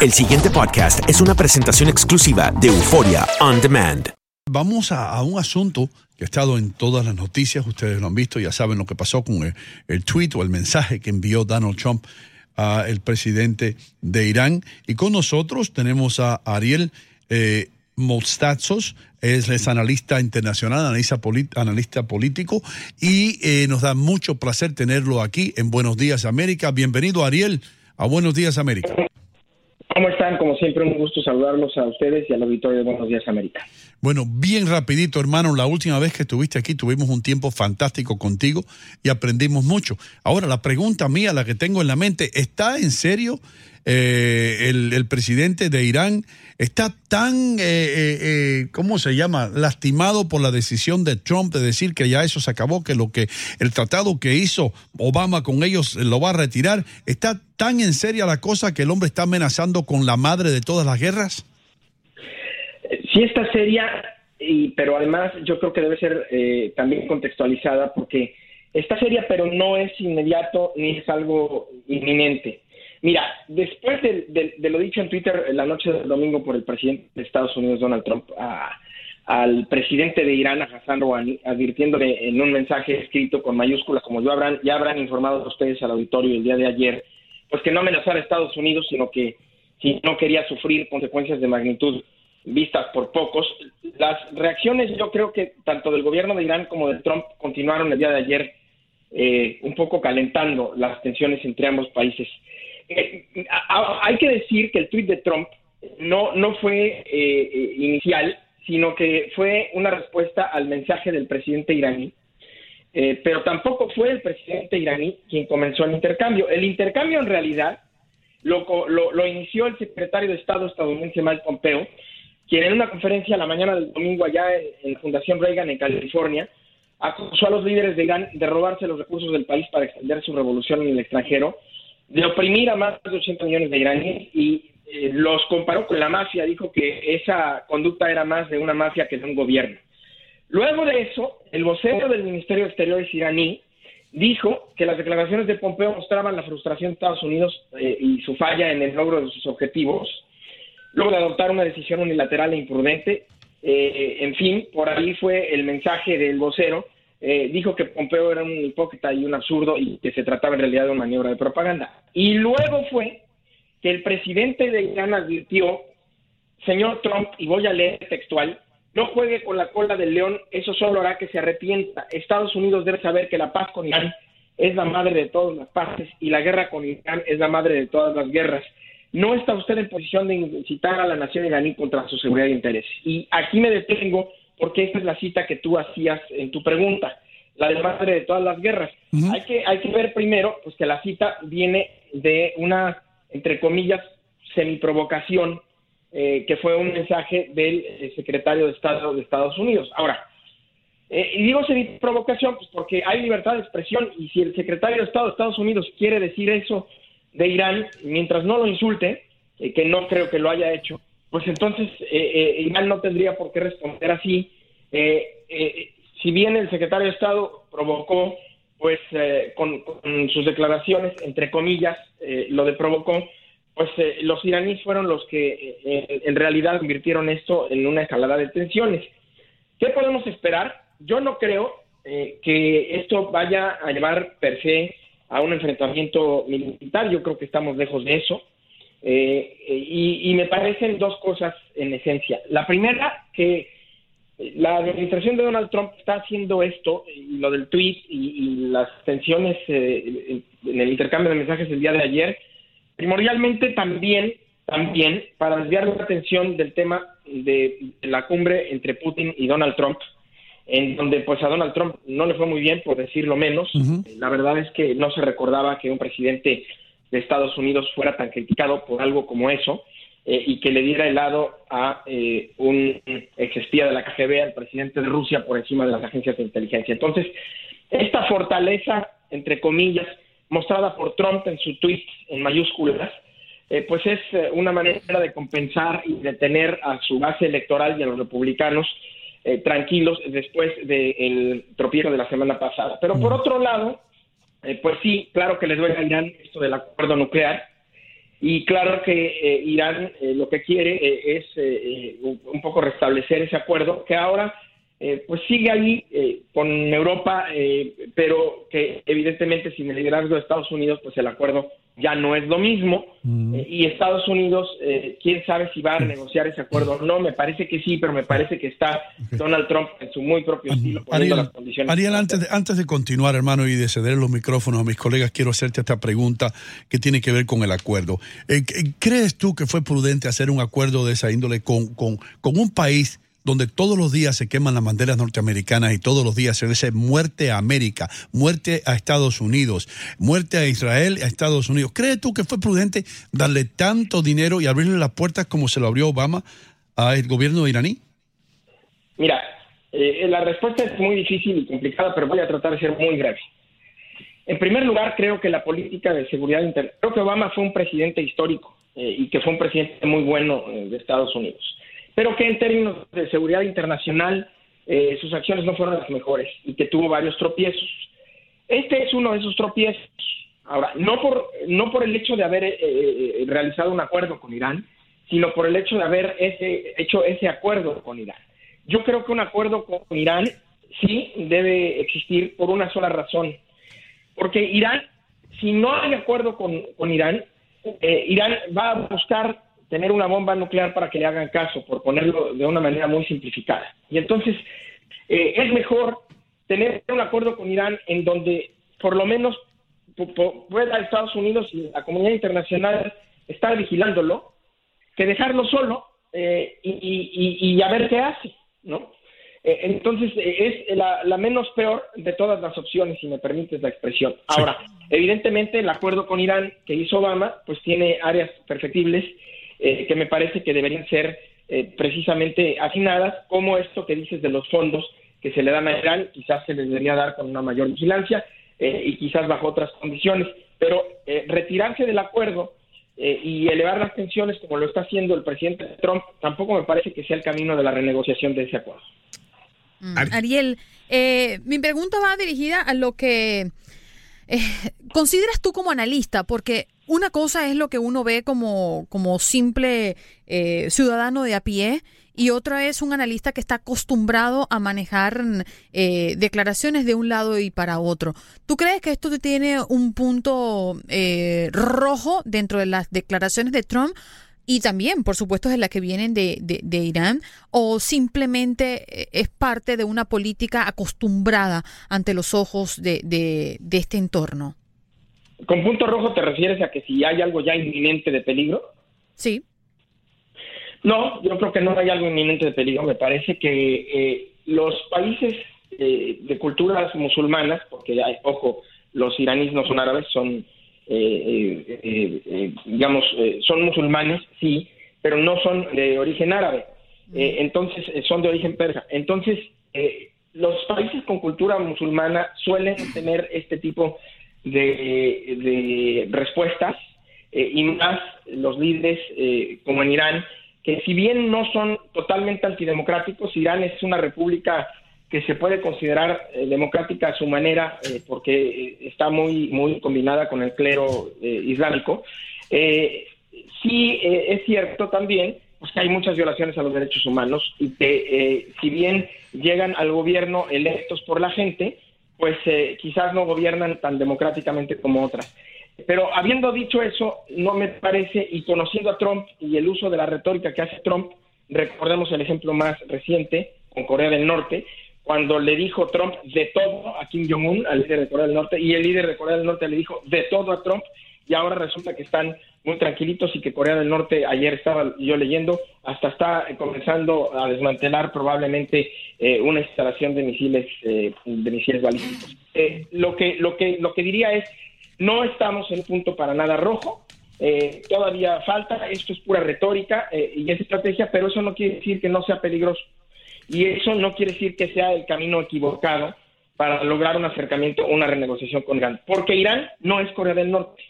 El siguiente podcast es una presentación exclusiva de Euforia On Demand. Vamos a, un asunto que ha estado en todas las noticias, ustedes lo han visto, ya saben lo que pasó con el, tweet o el mensaje que envió Donald Trump al presidente de Irán. Y con nosotros tenemos a Ariel eh, Mostazos, es, analista internacional, analista político, y eh, nos da mucho placer tenerlo aquí en Buenos Días América. Bienvenido, Ariel, a Buenos Días América. ¿Cómo están? Como siempre, un gusto saludarlos a ustedes y al auditorio de Buenos Días América. Bueno, bien rapidito, hermano, la última vez que estuviste aquí tuvimos un tiempo fantástico contigo y aprendimos mucho. Ahora, la pregunta mía, la que tengo en la mente, ¿está en serio eh, el, el presidente de Irán? ¿Está tan, eh, eh, eh, ¿cómo se llama?, lastimado por la decisión de Trump de decir que ya eso se acabó, que lo que el tratado que hizo Obama con ellos lo va a retirar? ¿Está tan en serio la cosa que el hombre está amenazando con la madre de todas las guerras? Sí está seria, y, pero además yo creo que debe ser eh, también contextualizada porque está seria, pero no es inmediato ni es algo inminente. Mira, después de, lo dicho en Twitter la noche del domingo por el presidente de Estados Unidos, Donald Trump, a- al presidente de Irán, a Hassan Rouhani, advirtiéndole en un mensaje escrito con mayúsculas, como yo habrán, ya habrán informado a ustedes al auditorio el día de ayer, pues que no amenazara a Estados Unidos, sino que si no quería sufrir consecuencias de magnitud vistas por pocos. Las reacciones, yo creo que tanto del gobierno de Irán como de Trump continuaron el día de ayer eh, un poco calentando las tensiones entre ambos países. Eh, a- a- hay que decir que el tuit de Trump no, no fue eh, eh, inicial, sino que fue una respuesta al mensaje del presidente iraní. Eh, pero tampoco fue el presidente iraní quien comenzó el intercambio. El intercambio en realidad lo, lo, lo inició el secretario de Estado estadounidense Mike Pompeo, quien en una conferencia la mañana del domingo allá en, en Fundación Reagan en California acusó a los líderes de Irán de robarse los recursos del país para extender su revolución en el extranjero, de oprimir a más de 80 millones de iraníes y eh, los comparó con la mafia, dijo que esa conducta era más de una mafia que de un gobierno. Luego de eso, el vocero del Ministerio de Exteriores iraní dijo que las declaraciones de Pompeo mostraban la frustración de Estados Unidos eh, y su falla en el logro de sus objetivos, luego de adoptar una decisión unilateral e imprudente. Eh, en fin, por ahí fue el mensaje del vocero. Eh, dijo que Pompeo era un hipócrita y un absurdo y que se trataba en realidad de una maniobra de propaganda. Y luego fue que el presidente de Irán advirtió, señor Trump, y voy a leer textual, no juegue con la cola del león, eso solo hará que se arrepienta. Estados Unidos debe saber que la paz con Irán es la madre de todas las paces y la guerra con Irán es la madre de todas las guerras. No está usted en posición de incitar a la nación iraní contra su seguridad e interés. Y aquí me detengo porque esta es la cita que tú hacías en tu pregunta, la de madre de todas las guerras. hay, que, hay que ver primero pues que la cita viene de una, entre comillas, semiprovocación, eh, que fue un mensaje del eh, secretario de Estado de Estados Unidos. Ahora, eh, y digo semiprovocación pues porque hay libertad de expresión y si el secretario de Estado de Estados Unidos quiere decir eso de Irán, mientras no lo insulte, eh, que no creo que lo haya hecho, pues entonces eh, Irán no tendría por qué responder así. si bien el secretario de Estado provocó, pues con, con, sus declaraciones, entre comillas, lo de provocó, pues los iraníes fueron los que en realidad convirtieron esto en una escalada de tensiones. ¿Qué podemos esperar? Yo no creo eh, que esto vaya a llevar per se a un enfrentamiento militar, yo creo que estamos lejos de eso. Eh, y, me parecen dos cosas en esencia. La primera, que la administración de Donald Trump está haciendo esto, y lo del tweet y, las tensiones eh, en el intercambio de mensajes del día de ayer, primordialmente también, también para desviar la atención del tema de la cumbre entre Putin y Donald Trump, en donde pues a Donald Trump no le fue muy bien, por decirlo menos. La verdad es que no se recordaba que un presidente de Estados Unidos fuera tan criticado por algo como eso eh, y que le diera helado a eh, un exespía de la KGB, al presidente de Rusia, por encima de las agencias de inteligencia. Entonces, esta fortaleza, entre comillas, mostrada por Trump en su tweet en mayúsculas, eh, pues es una manera de compensar y de tener a su base electoral y a los republicanos eh, tranquilos después del tropiezo de la semana pasada. Pero por otro lado, eh, pues sí, claro que les duele a Irán esto del acuerdo nuclear. Y claro que eh, Irán lo que quiere es un poco restablecer ese acuerdo que ahora pues sigue ahí con Europa, pero que evidentemente sin el liderazgo de Estados Unidos, pues el acuerdo ya no es lo mismo. Mm. Eh, y Estados Unidos, eh, quién sabe si va a renegociar ese acuerdo o no. Me parece que sí, pero me parece que está Donald Trump en su muy propio estilo poniendo las condiciones. Ariel, antes de, antes de continuar, hermano, y de ceder los micrófonos a mis colegas, quiero hacerte esta pregunta que tiene que ver con el acuerdo. Eh, ¿Crees tú que fue prudente hacer un acuerdo de esa índole con, con, con un país? Donde todos los días se queman las banderas norteamericanas y todos los días se dice muerte a América, muerte a Estados Unidos, muerte a Israel, a Estados Unidos. ¿Crees tú que fue prudente darle tanto dinero y abrirle las puertas como se lo abrió Obama al gobierno iraní? Mira, eh, la respuesta es muy difícil y complicada, pero voy a tratar de ser muy breve. En primer lugar, creo que la política de seguridad interna, creo que Obama fue un presidente histórico eh, y que fue un presidente muy bueno eh, de Estados Unidos pero que en términos de seguridad internacional eh, sus acciones no fueron las mejores y que tuvo varios tropiezos. Este es uno de esos tropiezos. Ahora, no por, no por el hecho de haber eh, eh, realizado un acuerdo con Irán, sino por el hecho de haber ese, hecho ese acuerdo con Irán. Yo creo que un acuerdo con Irán sí debe existir por una sola razón. Porque Irán, si no hay acuerdo con, con Irán, Irán va a buscar tener una bomba nuclear para que le hagan caso, por ponerlo de una manera muy simplificada. Y entonces eh, es mejor tener un acuerdo con Irán en donde por lo menos pueda Estados Unidos y la comunidad internacional estar vigilándolo, que dejarlo solo eh, y, a ver qué hace, ¿no? Eh, entonces es la, la, menos peor de todas las opciones, si me permites la expresión. Ahora, evidentemente el acuerdo con Irán que hizo Obama, pues tiene áreas perfectibles eh, que me parece que deberían ser eh, precisamente afinadas, como esto que dices de los fondos que se le dan a Irán, quizás se les debería dar con una mayor vigilancia eh, y quizás bajo otras condiciones, pero retirarse del acuerdo y elevar las tensiones como lo está haciendo el presidente Trump tampoco me parece que sea el camino de la renegociación de ese acuerdo. Mm. Ariel, mi pregunta va dirigida a lo que consideras tú como analista, porque una cosa es lo que uno ve como, como simple eh, ciudadano de a pie y otra es un analista que está acostumbrado a manejar eh, declaraciones de un lado y para otro. ¿Tú crees que esto tiene un punto eh, rojo dentro de las declaraciones de Trump? Y también, por supuesto, de las que vienen de, de, Irán, o simplemente es parte de una política acostumbrada ante los ojos de, de este entorno. ¿Con punto rojo te refieres a que si hay algo ya inminente de peligro? Sí. No, yo creo que no hay algo inminente de peligro. Me parece que eh, los países eh, de culturas musulmanas, porque hay, ojo, los iraníes no son árabes, son digamos, son musulmanes, sí, pero no son de origen árabe. entonces, son de origen persa. Entonces, los países con cultura musulmana suelen tener este tipo de, respuestas y más los líderes como en Irán que si bien no son totalmente antidemocráticos, Irán es una república que se puede considerar eh, democrática a su manera eh, porque eh, está muy muy combinada con el clero islámico. sí es cierto también pues, que hay muchas violaciones a los derechos humanos y que si bien llegan al gobierno electos por la gente, pues quizás no gobiernan tan democráticamente como otras. Pero habiendo dicho eso, no me parece, y conociendo a Trump y el uso de la retórica que hace Trump, recordemos el ejemplo más reciente con Corea del Norte, cuando le dijo Trump de todo a Kim Jong-un, al líder de Corea del Norte, y el líder de Corea del Norte le dijo de todo a Trump, y ahora resulta que están muy tranquilitos y que Corea del Norte, ayer estaba yo leyendo, hasta está comenzando a desmantelar probablemente eh, una instalación de misiles, eh, de misiles balísticos. Eh, lo que lo que lo que diría es no estamos en punto para nada rojo. Eh, todavía falta, esto es pura retórica eh, y es estrategia, pero eso no quiere decir que no sea peligroso. Y eso no quiere decir que sea el camino equivocado para lograr un acercamiento, una renegociación con Irán. Porque Irán no es Corea del Norte.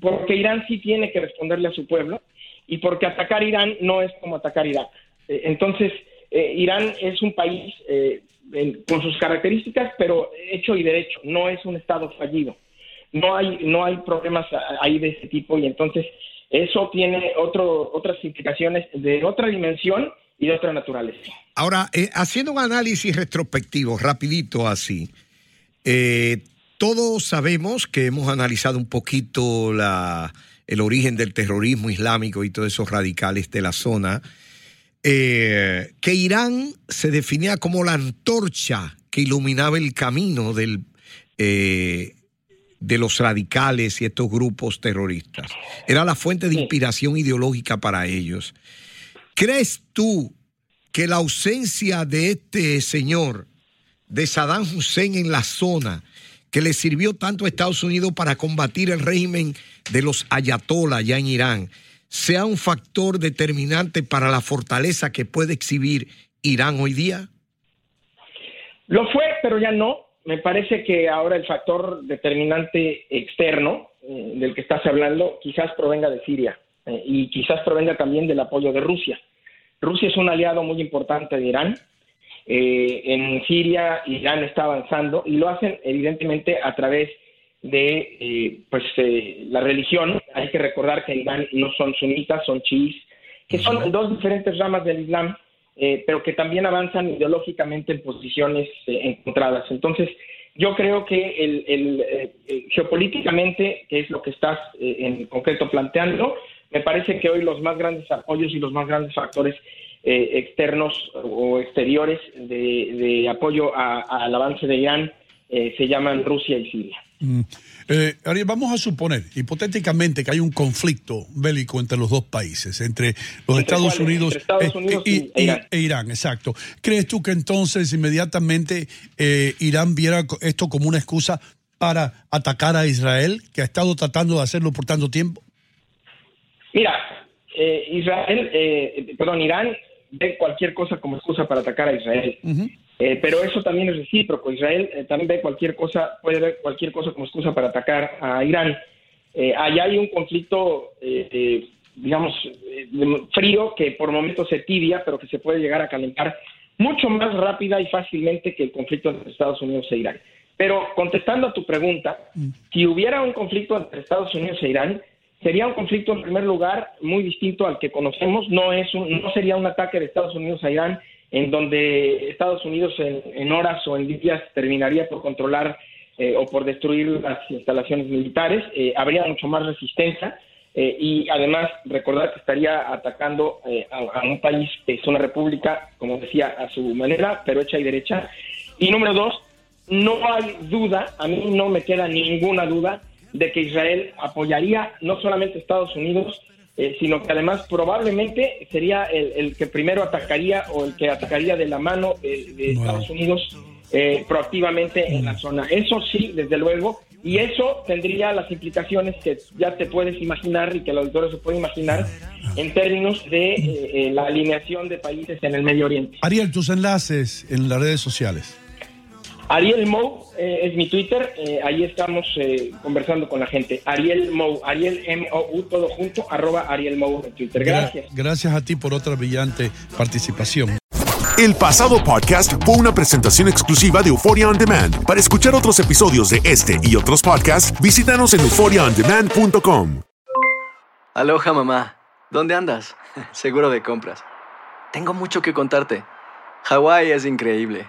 Porque Irán sí tiene que responderle a su pueblo y porque atacar Irán no es como atacar Irak. Eh, entonces, Irán es un país con sus características, pero hecho y derecho, no es un Estado fallido no hay, no hay problemas ahí de ese tipo y entonces eso tiene otro, otras implicaciones de otra dimensión y de otra naturaleza. Ahora, eh, haciendo un análisis retrospectivo, rapidito así, eh, todos sabemos que hemos analizado un poquito la, el origen del terrorismo islámico y todos esos radicales de la zona, eh, que Irán se definía como la antorcha que iluminaba el camino del de los radicales y estos grupos terroristas. Era la fuente de inspiración ideológica para ellos. ¿Crees tú que la ausencia de este señor, de Saddam Hussein en la zona, que le sirvió tanto a Estados Unidos para combatir el régimen de los ayatollah ya en Irán, sea un factor determinante para la fortaleza que puede exhibir Irán hoy día? Lo fue, pero ya no me parece que ahora el factor determinante externo eh, del que estás hablando quizás provenga de Siria eh, y quizás provenga también del apoyo de Rusia. Rusia es un aliado muy importante de Irán. Eh, en Siria Irán está avanzando y lo hacen evidentemente a través de pues la religión. Hay que recordar que en Irán no son sunitas, son chiíes, que son dos diferentes ramas del Islam eh, pero que también avanzan ideológicamente en posiciones eh, encontradas. Entonces, yo creo que el, eh, geopolíticamente, que es lo que estás en concreto planteando, me parece que hoy los más grandes apoyos y los más grandes factores externos o exteriores de, apoyo al avance de Irán se llaman Rusia y Siria. Mm. Eh, Ariel, vamos a suponer, hipotéticamente, que hay un conflicto bélico entre los dos países, entre los Estados, Unidos, y, e Irán. exacto. ¿Crees tú que entonces inmediatamente eh, Irán viera esto como una excusa para atacar a Israel, que ha estado tratando de hacerlo por tanto tiempo? Mira, eh, Israel, eh, perdón, Irán ve cualquier cosa como excusa para atacar a Israel. Eh, pero eso también es recíproco. Israel eh, también ve cualquier cosa, puede ver cualquier cosa como excusa para atacar a Irán. Eh, allá hay un conflicto, digamos, frío que por momentos se tibia, pero que se puede llegar a calentar mucho más rápida y fácilmente que el conflicto entre Estados Unidos e Irán. Pero contestando a tu pregunta, mm. si hubiera un conflicto entre Estados Unidos e Irán, sería un conflicto en primer lugar muy distinto al que conocemos. No es no sería un ataque de Estados Unidos a Irán en donde Estados Unidos en, horas o en días terminaría por controlar eh, o por destruir las instalaciones militares, eh, habría mucho más resistencia eh, y además recordar que estaría atacando a, un país que es una república, como decía, a su manera, pero hecha y derecha. Y número dos, no hay duda, a mí no me queda ninguna duda de que Israel apoyaría no solamente a Estados Unidos, eh, sino que además probablemente sería el, que primero atacaría o el que atacaría de la mano de, Estados Unidos eh, proactivamente en la zona. Eso sí, desde luego, Y eso tendría las implicaciones que ya te puedes imaginar y que el auditorio se puede imaginar en términos de eh, eh, la alineación de países en el Medio Oriente. Ariel, tus enlaces en las redes sociales. Ariel Mou eh, es mi Twitter, eh, ahí estamos eh, conversando con la gente. Ariel Mou, Ariel M-O-U, todo junto, arroba Ariel Mou en Twitter. Gracias. Gracias a ti por otra brillante participación. El pasado podcast fue una presentación exclusiva de Euphoria On Demand. Para escuchar otros episodios de este y otros podcasts, visítanos en euphoriaondemand.com. Aloha mamá, ¿dónde andas? Seguro de compras. Tengo mucho que contarte. Hawái es increíble.